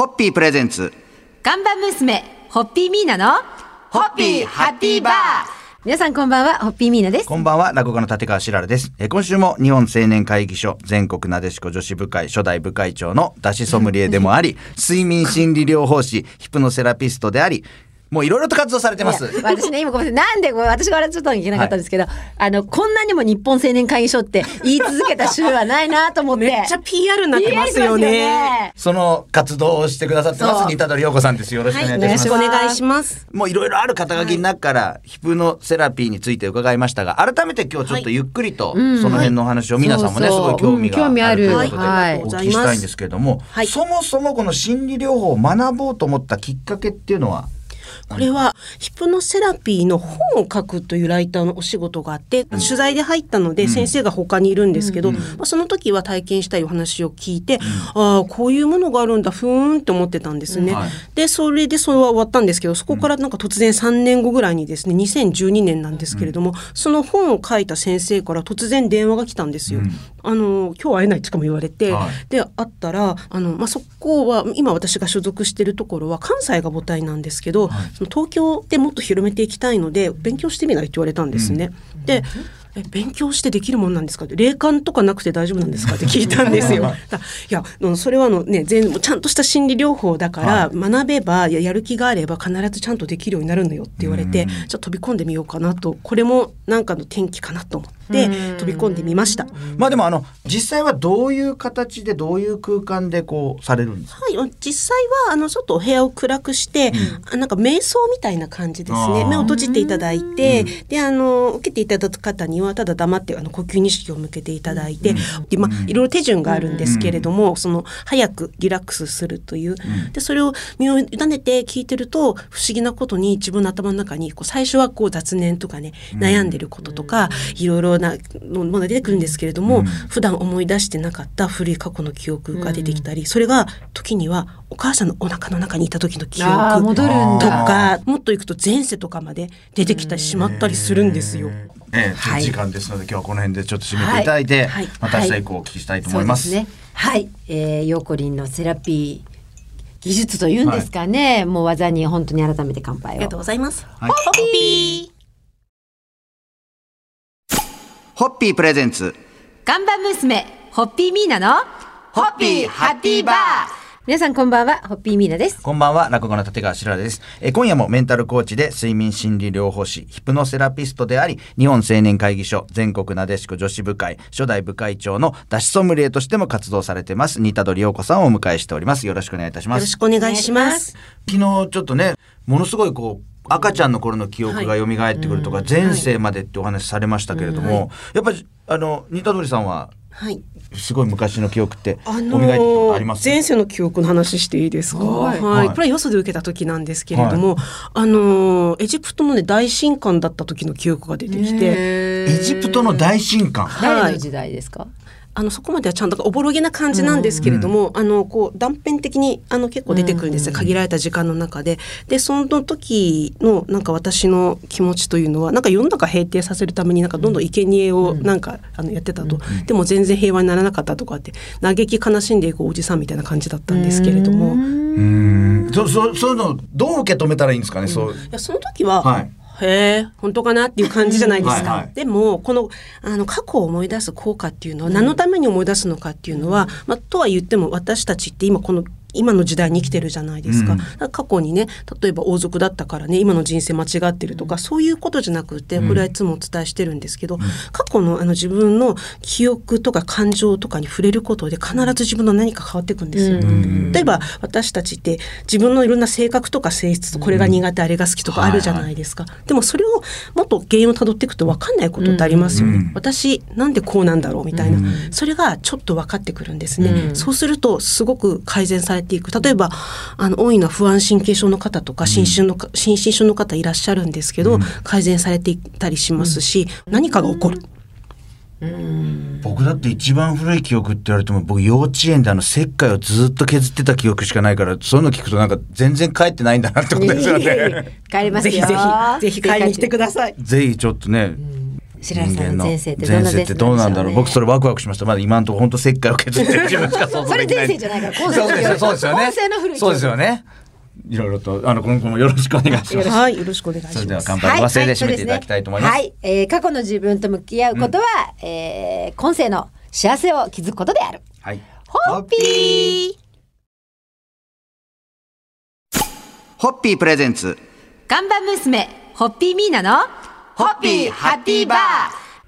ホッピープレゼンツ。看板娘、ホッピーミーナの、ホッピーハッピーバー皆さんこんばんは、ホッピーミーナです。こんばんは、落語家の立川しららです。えー今週も日本青年会議所全国なでしこ女子部会初代部会長の出しソムリエでもあり、睡眠心理療法士、ヒプノセラピストであり、もういろいろと活動されてます。私ね、今ごめんなさい。なんでこれ私が笑っちゃったのいけなかったんですけど、あの、こんなにも日本青年会議所って言い続けた週はないなと思って。めっちゃ PR になってますよなね。その活動をしてくださってます、そう新田取陽子さんです。よろしくお願いいたします。よろしくお願いします。もういろいろある肩書きの中から、ヒプノセラピーについて伺いましたが、改めて今日ちょっとゆっくりと、その辺のお話を皆さんもね、すごい興味があるということで、はいお聞きしたいんですけれども、はいそもそもこの心理療法を学ぼうと思ったきっかけっていうのは、これはヒプノセラピーの本を書くというライターのお仕事があって、取材で入ったので先生が他にいるんですけど、まあ、その時は体験したいお話を聞いて、ああこういうものがあるんだふーんって思ってたんですね。はい。でそれでそれは終わったんですけどそこからなんか突然3年後ぐらいにですね2012年なんですけれども、その本を書いた先生から突然電話が来たんですよ。あの今日会えないってしかも言われて、はい。で会ったらあの、まあ、そこは今私が所属しているところは関西が母体なんですけど、その東京でもっと広めていきたいので勉強してみないって言われたんですね。でえ勉強してできるもんなんですか？って霊感とかなくて大丈夫なんですか？って聞いたんですよ。だいやそれはあの、ね、全部ちゃんとした心理療法だから、学べばややる気があれば必ずちゃんとできるようになるのよって言われて、じゃあ飛び込んでみようかなとこれもなんかの転機かなと思って飛び込んでみました。まあでもあの、実際はどういう形でどういう空間でこうされるんですか？はい、実際はあのちょっとお部屋を暗くして、あなんか瞑想みたいな感じですね。目を閉じていただいて、であの受けていただく方にはただ黙ってあの呼吸に意識を向けていただいて、でまあ、いろいろ手順があるんですけれども、その早くリラックスするという、でそれを身を委ねて聞いてると不思議なことに自分の頭の中にこう最初はこう雑念とかね悩んでることとか、いろいろなものが出てくるんですけれども、普段思い出してなかった古い過去の記憶が出てきたり、それが時にはお母さんのお腹の中にいた時の記憶戻るんとだ。かもっといくと前世とかまで出てきたりしまったりするんですよ。ええはい時間ですので今日はこの辺でちょっと締めていただいて、はいまた明日以降お聞きしたいと思います。そうですね。はい。えー、ヨーコリンのセラピー技術というんですかね。もう技に本当に改めて乾杯をありがとう。ございます。はいホッピープレゼンツ。看板娘、ホッピーミーナの、ホッピーハッピーバー皆さんこんばんは、ホッピーミーナです。こんばんは、落語家の立川しららです。えー今夜もメンタルコーチで睡眠心理療法士、ヒプノセラピストであり、日本青年会議所全国なでしこ女子部会初代部会長の脱ソムリエとしても活動されてます、新田取陽子さんをお迎えしております。よろしくお願いいたしますよろし。くお願いします。昨日ちょっとね、ものすごいこう、赤ちゃんの頃の記憶が蘇ってくるとか、前世までってお話しされましたけれども、やっぱり、あの、新田取さんは、はい。すごい昔の記憶って、あ蘇ってあります？前世の記憶の話していいですか？ははい。い、はい。これはよそで受けた時なんですけれども、あのエジプトのね大神官だった時の記憶が出てきて、エエジプトの大神官？誰の時代ですか、あのそこまではちゃんとおぼろげな感じなんですけれども、あのこう断片的にあの結構出てくるんですね、限られた時間の中で。でその時のなんか私の気持ちというのはなんか世の中平定させるためになんかどんどん生贄をなんか、あのやってたと、でも全然平和にならなかったとかって嘆き悲しんでいくおじさんみたいな感じだったんですけれども。うん。そ、そ、そういうの、どう受け止めたらいいんですかね、そう。いやその時は、はいへえ本当かなっていう感じじゃないですか。はいはいでもこのあの過去を思い出す効果っていうのは何のために思い出すのかっていうのは、まあ、とは言っても私たちって今この今の時代に生きてるじゃないですか,、うん。過去にね例えば王族だったからね今の人生間違ってるとか、そういうことじゃなくてこれはいつもお伝えしてるんですけど、過去のあの自分の記憶とか感情とかに触れることで必ず自分の何か変わっていくんですよ。例えば私たちって自分のいろんな性格とか性質とこれが苦手、あれが好きとかあるじゃないですか、でもそれをもっと原因をたどっていくと分かんないことってありますよね、うん。私なんでこうなんだろうみたいな、うん。それがちょっと分かってくるんですね、そうするとすごく改善されていく例えばあの多いのは不安神経症の方とか心身のか、心身症の方いらっしゃるんですけど、改善されていったりしますし、何かが起こる。僕だって一番古い記憶って言われても僕幼稚園であの石灰をずっと削ってた記憶しかないからそういうの聞くとなんか全然帰ってないんだなってことですよね。帰りますよ。ぜひぜひ。ぜひ買いに来てください。ぜひちょっとね、白石さんの前世ってどん前な前世世ってどうなんだろう。僕それワクワクしました。まだ今のところ本当石灰を削ってる自分しか想像できない。それ前世じゃないから今世そうですよ。そうですよね。今世の古いそうですよね。いろいろとあの今後もよろしくお願いします。はい、よろしくお願いします。それでは乾杯。の忘れで締めていただきたいと思います,、はい、はいえー過去の自分と向き合うことは、えー今世の幸せを築くことである。はい。ホッピー。ホッピープレゼンツ。看板娘、ホッピーミーナの、ホッピーハッピーバー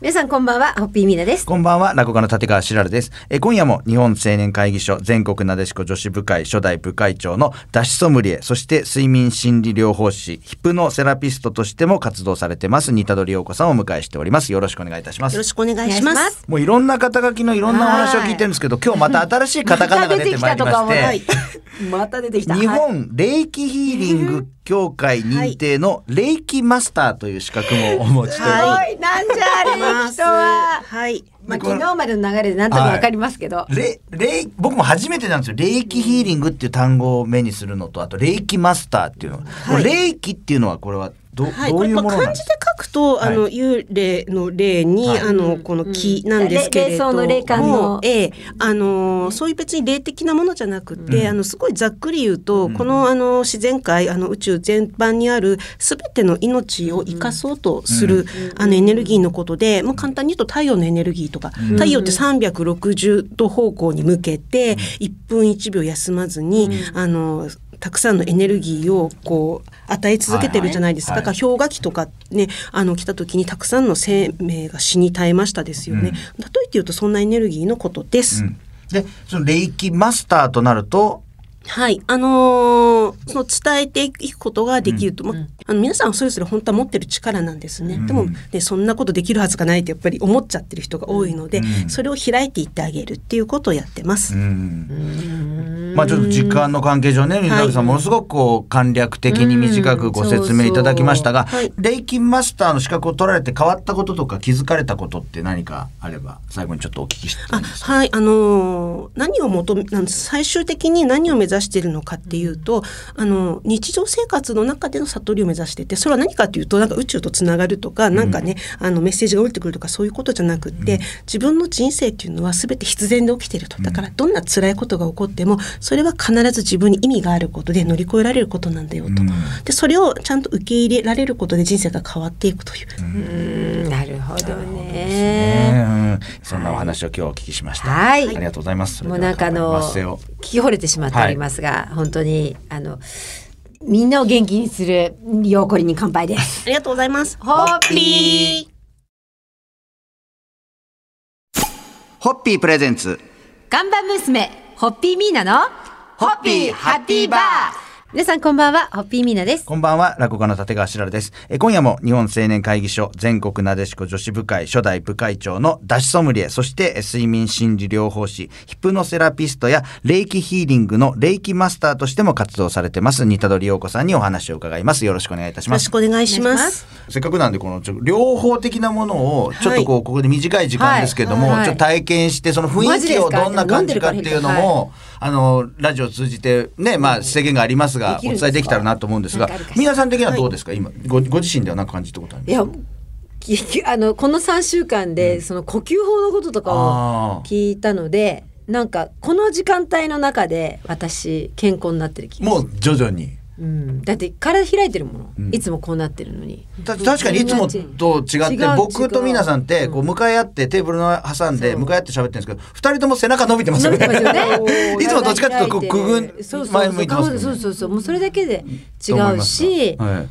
皆さんこんばんは、ホッピーミーナです。こんばんは、落語家の立川しらるです。え今夜も日本青年会議所全国なでしこ女子部会初代部会長の脱脂ソムリエ、そして睡眠心理療法士、ヒプノセラピストとしても活動されてます、新田取陽子さんをお迎えしております。よろしくお願いいたしますよろ。しくお願いします。もういろんな肩書きのいろんなお話を聞いてるんですけど、今日また新しいカタカナが出てまいりまして、また出てきた。日はい本霊気ヒーリング協会認定の霊気マスターという資格もお持ちということですごい、なんじゃあれ、人は。はい。まあ、昨日までの流れでなんとかわかりますけど。れ霊僕も初めてなんですよ霊気ヒーリングっていう単語を目にするのとあと霊気マスターっていうの、これ霊気っていうのはこれはど,、はい、どういうものなんです漢字で書くと、あのは幽霊の霊に、はい。あのこの木なんですけれども、霊霊霊感の。ええ。あのそういう別に霊的なものじゃなくて、あのすごいざっくり言うと、このあの自然界あの宇宙全般にあるすべての命を生かそうとする、あのエネルギーのことで、もう簡単に言うと太陽のエネルギーとか、太陽って360度方向に向けて1分1秒休まずに、あのたくさんのエネルギーをこう与え続けてるじゃないですか。はいはいだから氷河期とかねあの来た時にたくさんの生命が死に絶えましたですよね。例えて言うとそんなエネルギーのことです。うんでその霊気マスターとなるとはい、あのーその伝えていくことができると、まあの皆さんそれぞれ本当は持ってる力なんですね。でも、ね、そんなことできるはずがないってやっぱり思っちゃってる人が多いので、それを開いていってあげるっていうことをやってます。うん。まあちょっと時間の関係上ね水崎さんものすごくこう簡略的に短くご説明いただきましたが、そうそう霊気マスターの資格を取られて変わったこととか気づかれたことって何かあれば最後にちょっとお聞きしてもいいですか？はい、あのー何を求めなん最終的に何を目指しているのかっていうと、あの日常生活の中での悟りを目指しててそれは何かっていうとなんか宇宙とつながるとか、なんかねあのメッセージが降りてくるとかそういうことじゃなくって、自分の人生っていうのは全て必然で起きてると。だからどんな辛いことが起こってもそれは必ず自分に意味があることで乗り越えられることなんだよと、でそれをちゃんと受け入れられることで人生が変わっていくという。うん。なるほどね。ね。うん。そんなお話を今日お聞きしました。はい。ありがとうございます。もうなんかあの聞き惚れてしまっておりますが、本当にあのみんなを元気にするようこりに乾杯です。ありがとうございます。ホッピーホッピープレゼンツ看板娘ホッピーミーナのホッピーハッピーバー皆さんこんばんはホッピーミーナです。こんばんは、落語家の立川しらるです。え今夜も日本青年会議所全国なでしこ女子部会初代部会長の脱脂ソムリエ、そしてえ睡眠心理療法士、ヒプノセラピストや霊気ヒーリングの霊気マスターとしても活動されてます、新田取陽子さんにお話を伺います。よろしくお願いいたしますよろしく。お願いしますす。せっかくなんでこのちょ両方的なものをちょっとこう、ここで短い時間ですけども、はいはいちょっと体験してその雰囲気をどんな感じかっていうのも、あのラジオを通じてねまあ制限がありますがお伝えできたらなと思うんですが皆さん的にはどうですか、今ごご自身では何か感じたことあります？いやききあのこの3週間で、その呼吸法のこととかを聞いたのでなんかこの時間帯の中で私健康になってる気がもう徐々にうん、だって体開いてるもの、うん。いつもこうなってるのに。た確かにいつもと違って僕と皆さんってこう向かい合ってテーブルの挟んで向かい合って喋ってるんですけど二人とも背中伸びてますよね。ね いつもどっちかっていうとこうくぐん前向いてますよね。そうそうそうもう。それだけで違うましは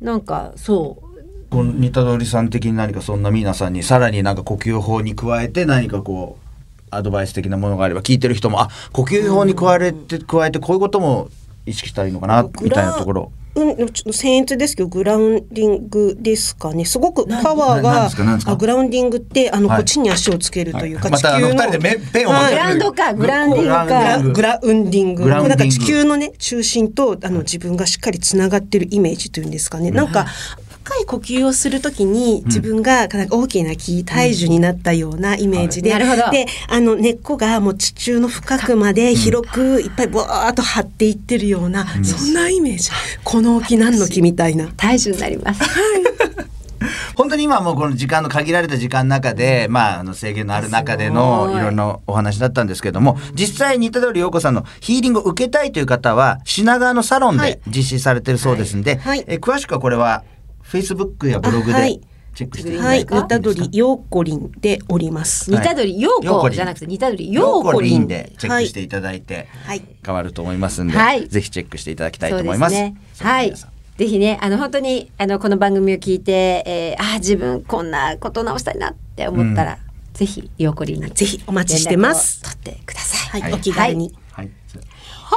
い。なんかそう。この似た通りさん的に何かそんな皆さんにさらになんか呼吸法に加えて何かこうアドバイス的なものがあれば聞いてる人もあ呼吸法に加えて加えてこういうことも意識したらいいのかなみたいなところ。うん、ちょっと僭越ですけどグラウンディングですかね。すごくパワーがあグラウンディングってあの、はい。こっちに足をつけるというか、はい。地球の二人で目ペンを持ってはいグラウンドかグラウンディングか。グラウンディング。なんか地球のね中心とあの自分がしっかりつながってるイメージというんですかね、なんか深い呼吸をするときに自分がなんか大きな木大樹になったようなイメージで、はいなるほど。であの根っこがもう地中の深くまで広くいっぱいボワーっと張っていってるような、そんなイメージ。この木何の木みたいな。大樹になります。本当に今はもうこの時間の限られた時間の中で、まあ、あの制限のある中でのい。いろんなお話だったんですけども、実際に田通陽子さんのヒーリングを受けたいという方は、品川のサロンはい。で実施されてるそうですんで、はい。え詳しくはこれは Facebook やブログではいチェックしていたはい、だいて。ぬたどりようこりんでおります。似たどり、ようこじゃなくて、似たどり、よようこりんでチェックしていただいて、はい変わると思いますんで、はいぜひチェックしていただきたいと思います。ですね。はい。ぜひね、あの本当にあのこの番組を聞いて、えー、あー自分こんなこと直したいなって思ったら、ぜひようこりんにぜひお待ちしてます取ってください。はい、はいお気軽に。はい。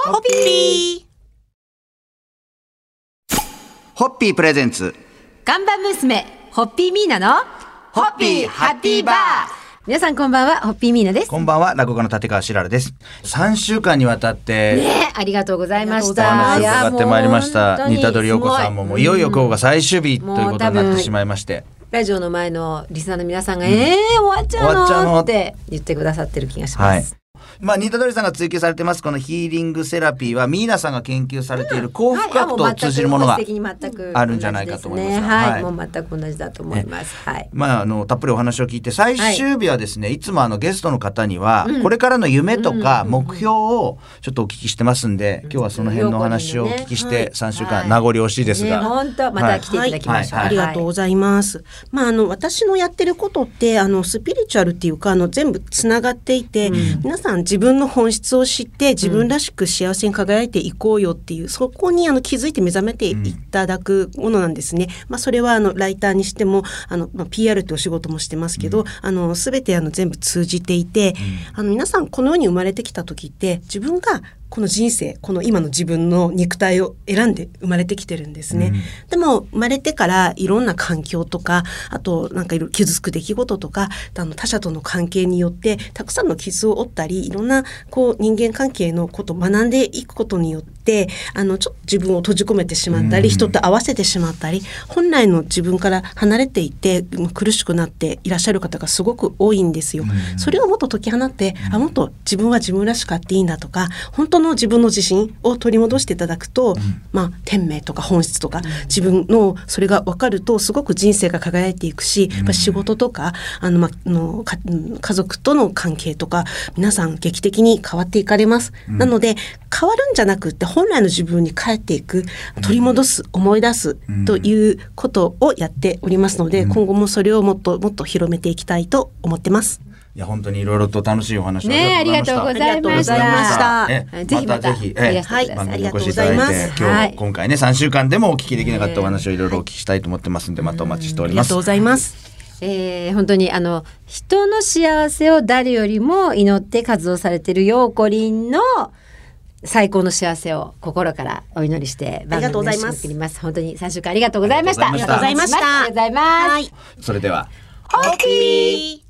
ホッピーホッピープレゼンツ。看板娘ホッピーミーナのホッピーハッピーバー皆さんこんばんはホッピーミーナです。こんばんは、落語家の立川しららです。3週間にわたって、ねありがとうございましおた。話を伺ってまいりました。いやもう似たどりよこさんも、もういよいよ今日が最終日ということになってしまいまして。ラジオの前のリスナーの皆さんが、えー、終わっちゃう終わっちゃうののって言ってくださってる気がしはいます。。まあ、似たどりさんが追求されてます、このヒーリングセラピーは、ミーナさんが研究されている幸福学と通じるものが、はいあるんじゃないかと思います。はい、はい。もう全く同じだと思います。はい。まあ、あの、たっぷりお話を聞いて、最終日はですね、い、つもあのゲストの方には、これからの夢とか目標をちょっとお聞きしてますんで、今日はその辺のお話をお聞きして、3週間、名残惜しいですね、が。本当また来ていただきましょう。はい。ありがとうございます。まああの私のやってることってあのスピリチュアルっていうかあの全部つながっていて、皆さん自分の本質を知って自分らしく幸せに輝いていこうよっていう、そこにあの気づいて目覚めていただくものなんですね。まあそれはあのライターにしてもあのまあ PR ってお仕事もしてますけど、あのすべてあの全部通じていて、あの皆さんこの世に生まれてきた時って自分がこの人生この今の自分の肉体を選んで生まれてきてるんですね。でも生まれてからいろんな環境とかあとなんかいろいろ傷つく出来事とかあの他者との関係によってたくさんの傷を負ったりいろんなこう人間関係のことを学んでいくことによってあのちょっと自分を閉じ込めてしまったり、人と合わせてしまったり本来の自分から離れていてうん苦しくなっていらっしゃる方がすごく多いんですよ。それをもっと解き放って、あもっと自分は自分らしくあっていいんだとか本当の自分の自信を取り戻していただくと、まあ天命とか本質とか、自分のそれが分かるとすごく人生が輝いていくし、やっぱ仕事とかあの、まあの家族との関係とか皆さん劇的に変わっていかれます。なので変わるんじゃなくって本来の自分に帰っていく取り戻す、思い出すということをやっておりますので、今後もそれをもっともっと広めていきたいと思ってます。いや、本当にいろいろと楽しいお話をねありがとうございました。ありがとうございました。えはいぜひまたぜひ、いらえしてください。番組にお越しい。ただいて、ありがとうございます。今日、はい。今回ね、3週間でもお聞きできなかったお話をいろいろお聞きしたいと思ってますんで、またお待ちしております。ありがとうご。ざいます。えー本当にあの人の幸せを誰よりも祈って活動されているようこりんの最高の幸せを心からお祈りしてありがとうございます。本当に3週間ありがとうございました。ありがとうございました。ありがとうございます。それでは、ホッピー